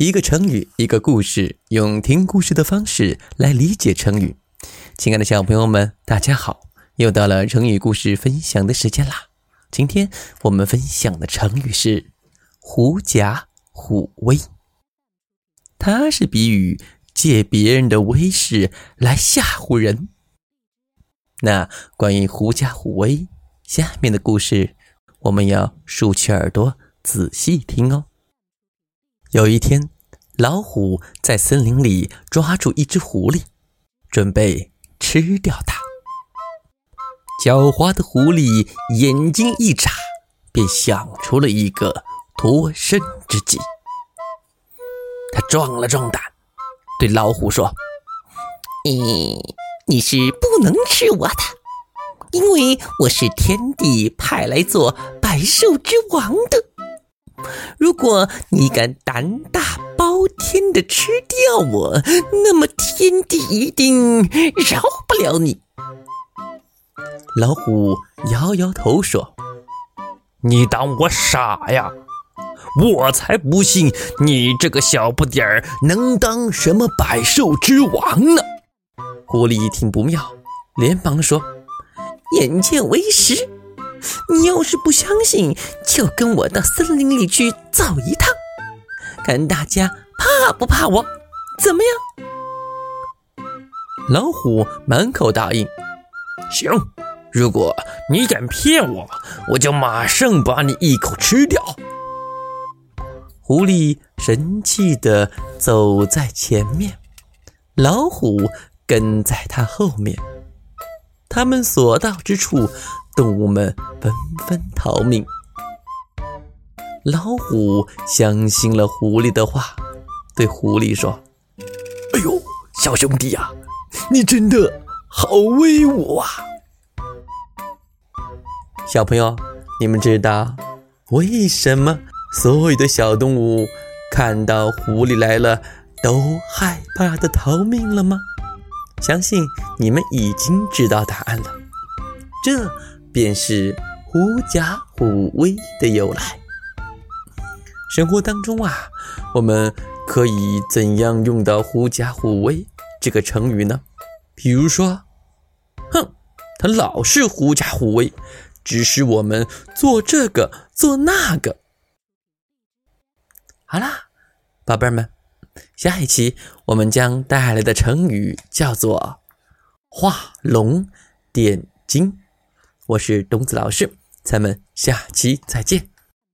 一个成语，一个故事，用听故事的方式来理解成语。亲爱的小朋友们，大家好！又到了成语故事分享的时间啦。今天我们分享的成语是“狐假虎威”，它是比喻借别人的威势来吓唬人。那关于“狐假虎威”，下面的故事我们要竖起耳朵仔细听哦。有一天，老虎在森林里抓住一只狐狸，准备吃掉它。狡猾的狐狸眼睛一眨，便想出了一个脱身之计。他壮了壮胆，对老虎说：“你你是不能吃我的，因为我是天帝派来做百兽之王的。”如果你敢胆大包天的吃掉我，那么天帝一定饶不了你。老虎摇摇头说：“你当我傻呀？我才不信你这个小不点儿能当什么百兽之王呢！”狐狸一听不妙，连忙说：“眼见为实。”你要是不相信，就跟我到森林里去走一趟，看大家怕不怕我？怎么样？老虎满口答应：“行，如果你敢骗我，我就马上把你一口吃掉。”狐狸神气地走在前面，老虎跟在他后面。他们所到之处。动物们纷纷逃命。老虎相信了狐狸的话，对狐狸说：“哎呦，小兄弟呀，你真的好威武啊！”小朋友，你们知道为什么所有的小动物看到狐狸来了都害怕的逃命了吗？相信你们已经知道答案了。这。便是狐假虎威的由来。生活当中啊，我们可以怎样用到“狐假虎威”这个成语呢？比如说，哼，他老是狐假虎威，指使我们做这个做那个。好啦，宝贝儿们，下一期我们将带来的成语叫做“画龙点睛”。我是东子老师，咱们下期再见。